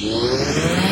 Yeah.